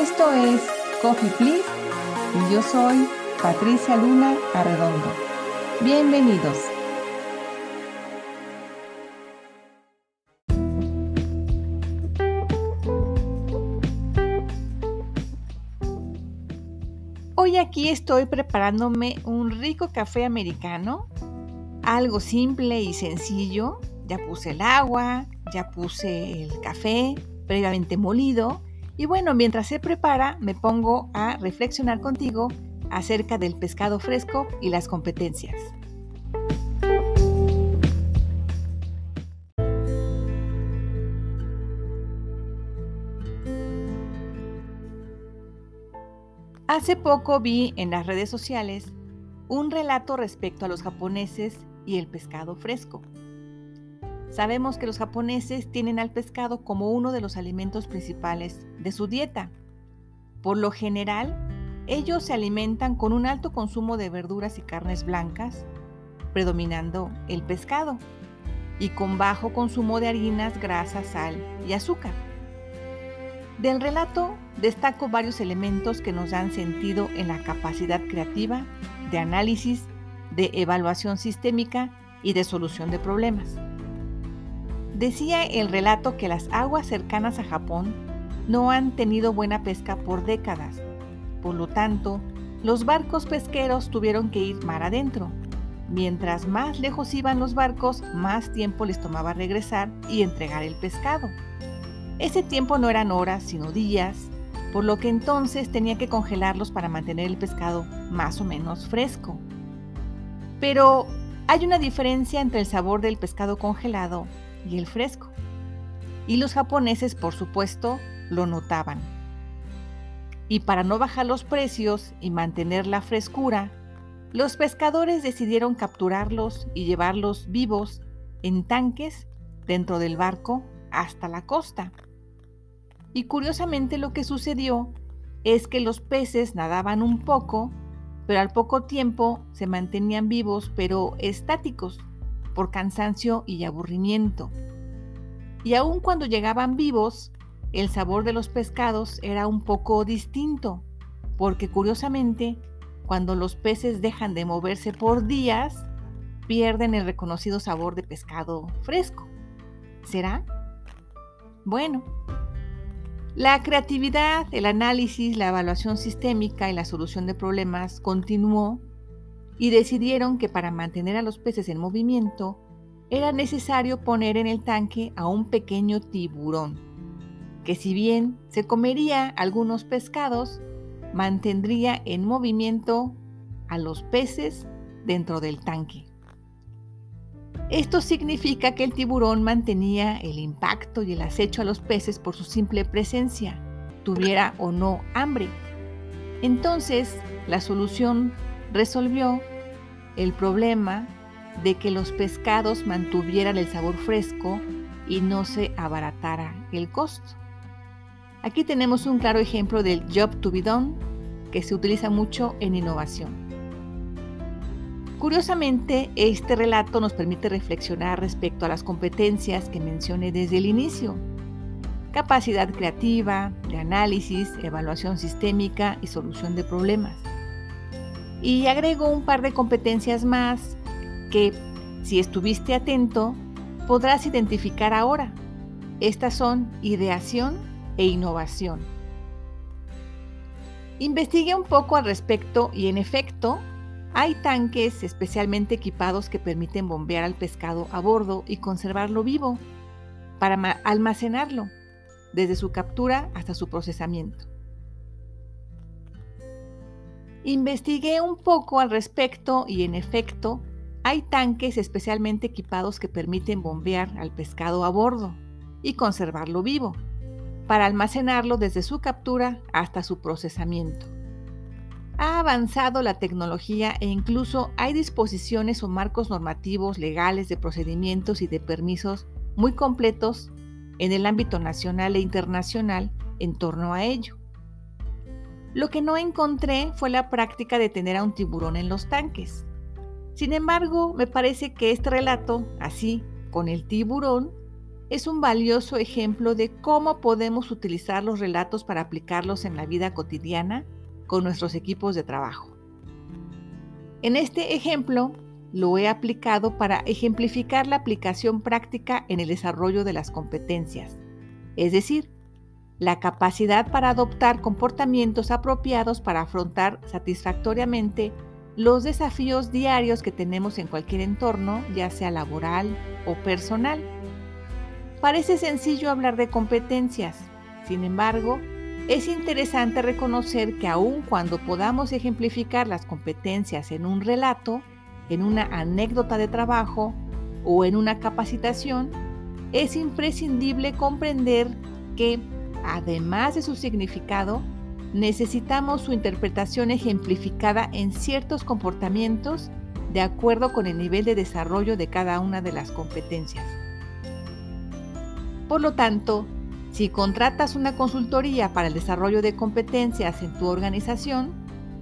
Esto es Coffee Please y yo soy Patricia Luna Arredondo. Bienvenidos. Hoy aquí estoy preparándome un rico café americano, algo simple y sencillo. Ya puse el agua, ya puse el café previamente molido y bueno, mientras se prepara me pongo a reflexionar contigo acerca del pescado fresco y las competencias. Hace poco vi en las redes sociales un relato respecto a los japoneses y el pescado fresco. Sabemos que los japoneses tienen al pescado como uno de los alimentos principales de su dieta. Por lo general, ellos se alimentan con un alto consumo de verduras y carnes blancas, predominando el pescado, y con bajo consumo de harinas, grasas, sal y azúcar. Del relato destaco varios elementos que nos dan sentido en la capacidad creativa, de análisis, de evaluación sistémica y de solución de problemas. Decía el relato que las aguas cercanas a Japón no han tenido buena pesca por décadas. Por lo tanto, los barcos pesqueros tuvieron que ir mar adentro. Mientras más lejos iban los barcos, más tiempo les tomaba regresar y entregar el pescado. Ese tiempo no eran horas, sino días, por lo que entonces tenía que congelarlos para mantener el pescado más o menos fresco. Pero hay una diferencia entre el sabor del pescado congelado y el fresco. Y los japoneses, por supuesto, lo notaban. Y para no bajar los precios y mantener la frescura, los pescadores decidieron capturarlos y llevarlos vivos en tanques dentro del barco hasta la costa. Y curiosamente lo que sucedió es que los peces nadaban un poco, pero al poco tiempo se mantenían vivos pero estáticos por cansancio y aburrimiento. Y aun cuando llegaban vivos, el sabor de los pescados era un poco distinto, porque curiosamente, cuando los peces dejan de moverse por días, pierden el reconocido sabor de pescado fresco. ¿Será? Bueno, la creatividad, el análisis, la evaluación sistémica y la solución de problemas continuó y decidieron que para mantener a los peces en movimiento era necesario poner en el tanque a un pequeño tiburón, que si bien se comería algunos pescados, mantendría en movimiento a los peces dentro del tanque. Esto significa que el tiburón mantenía el impacto y el acecho a los peces por su simple presencia, tuviera o no hambre. Entonces, la solución resolvió el problema de que los pescados mantuvieran el sabor fresco y no se abaratara el costo. Aquí tenemos un claro ejemplo del job to be done que se utiliza mucho en innovación. Curiosamente, este relato nos permite reflexionar respecto a las competencias que mencioné desde el inicio. Capacidad creativa, de análisis, evaluación sistémica y solución de problemas. Y agrego un par de competencias más que, si estuviste atento, podrás identificar ahora. Estas son ideación e innovación. Investigué un poco al respecto y en efecto hay tanques especialmente equipados que permiten bombear al pescado a bordo y conservarlo vivo para almacenarlo desde su captura hasta su procesamiento. Investigué un poco al respecto y en efecto hay tanques especialmente equipados que permiten bombear al pescado a bordo y conservarlo vivo para almacenarlo desde su captura hasta su procesamiento. Ha avanzado la tecnología e incluso hay disposiciones o marcos normativos legales de procedimientos y de permisos muy completos en el ámbito nacional e internacional en torno a ello. Lo que no encontré fue la práctica de tener a un tiburón en los tanques. Sin embargo, me parece que este relato, así, con el tiburón, es un valioso ejemplo de cómo podemos utilizar los relatos para aplicarlos en la vida cotidiana con nuestros equipos de trabajo. En este ejemplo, lo he aplicado para ejemplificar la aplicación práctica en el desarrollo de las competencias, es decir, la capacidad para adoptar comportamientos apropiados para afrontar satisfactoriamente los desafíos diarios que tenemos en cualquier entorno, ya sea laboral o personal. Parece sencillo hablar de competencias, sin embargo, es interesante reconocer que aun cuando podamos ejemplificar las competencias en un relato, en una anécdota de trabajo o en una capacitación, es imprescindible comprender que, además de su significado, necesitamos su interpretación ejemplificada en ciertos comportamientos de acuerdo con el nivel de desarrollo de cada una de las competencias. Por lo tanto, si contratas una consultoría para el desarrollo de competencias en tu organización,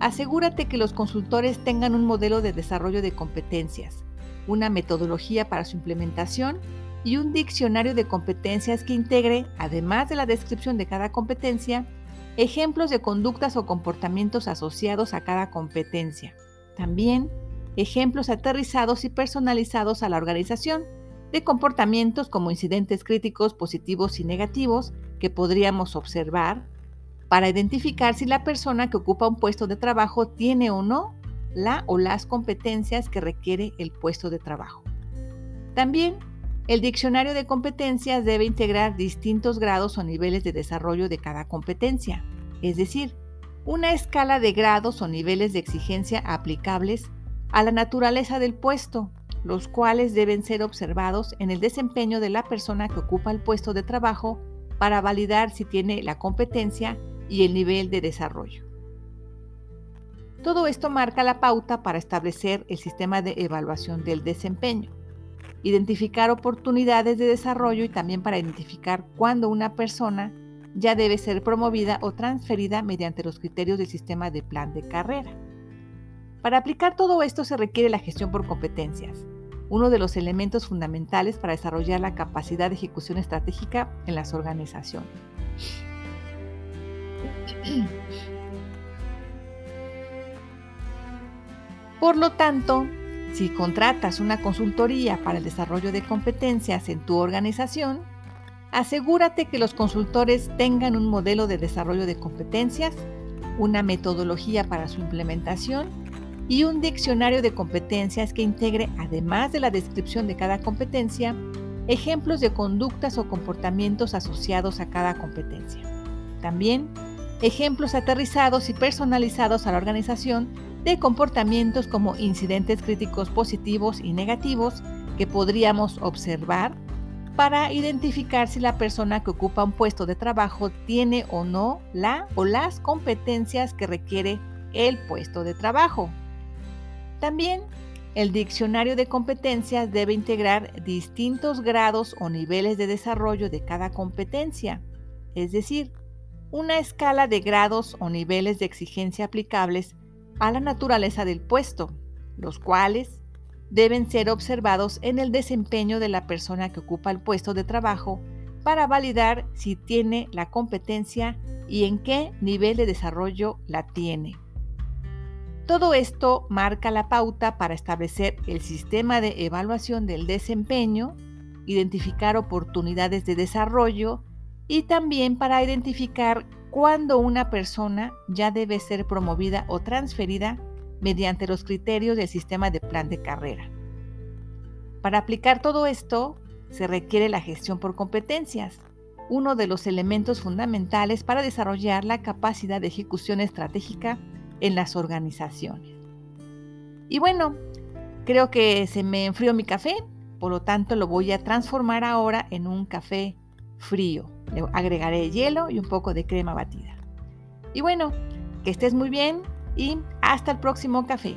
asegúrate que los consultores tengan un modelo de desarrollo de competencias, una metodología para su implementación y un diccionario de competencias que integre, además de la descripción de cada competencia, ejemplos de conductas o comportamientos asociados a cada competencia. También ejemplos aterrizados y personalizados a la organización de comportamientos como incidentes críticos positivos y negativos que podríamos observar para identificar si la persona que ocupa un puesto de trabajo tiene o no la o las competencias que requiere el puesto de trabajo. También, el diccionario de competencias debe integrar distintos grados o niveles de desarrollo de cada competencia, es decir, una escala de grados o niveles de exigencia aplicables a la naturaleza del puesto, los cuales deben ser observados en el desempeño de la persona que ocupa el puesto de trabajo para validar si tiene la competencia y el nivel de desarrollo. Todo esto marca la pauta para establecer el sistema de evaluación del desempeño, identificar oportunidades de desarrollo y también para identificar cuándo una persona ya debe ser promovida o transferida mediante los criterios del sistema de plan de carrera. Para aplicar todo esto se requiere la gestión por competencias, uno de los elementos fundamentales para desarrollar la capacidad de ejecución estratégica en las organizaciones. Por lo tanto, si contratas una consultoría para el desarrollo de competencias en tu organización, asegúrate que los consultores tengan un modelo de desarrollo de competencias, una metodología para su implementación y un diccionario de competencias que integre, además de la descripción de cada competencia, ejemplos de conductas o comportamientos asociados a cada competencia. También ejemplos aterrizados y personalizados a la organización de comportamientos como incidentes críticos positivos y negativos que podríamos observar para identificar si la persona que ocupa un puesto de trabajo tiene o no la o las competencias que requiere el puesto de trabajo. También el diccionario de competencias debe integrar distintos grados o niveles de desarrollo de cada competencia, es decir, una escala de grados o niveles de exigencia aplicables a la naturaleza del puesto, los cuales deben ser observados en el desempeño de la persona que ocupa el puesto de trabajo para validar si tiene la competencia y en qué nivel de desarrollo la tiene. Todo esto marca la pauta para establecer el sistema de evaluación del desempeño, identificar oportunidades de desarrollo y también para identificar cuándo una persona ya debe ser promovida o transferida mediante los criterios del sistema de plan de carrera. Para aplicar todo esto, se requiere la gestión por competencias, uno de los elementos fundamentales para desarrollar la capacidad de ejecución estratégica en las organizaciones. Y bueno, creo que se me enfrió mi café, por lo tanto lo voy a transformar ahora en un café frío. Le agregaré hielo y un poco de crema batida. Y bueno, que estés muy bien y hasta el próximo café.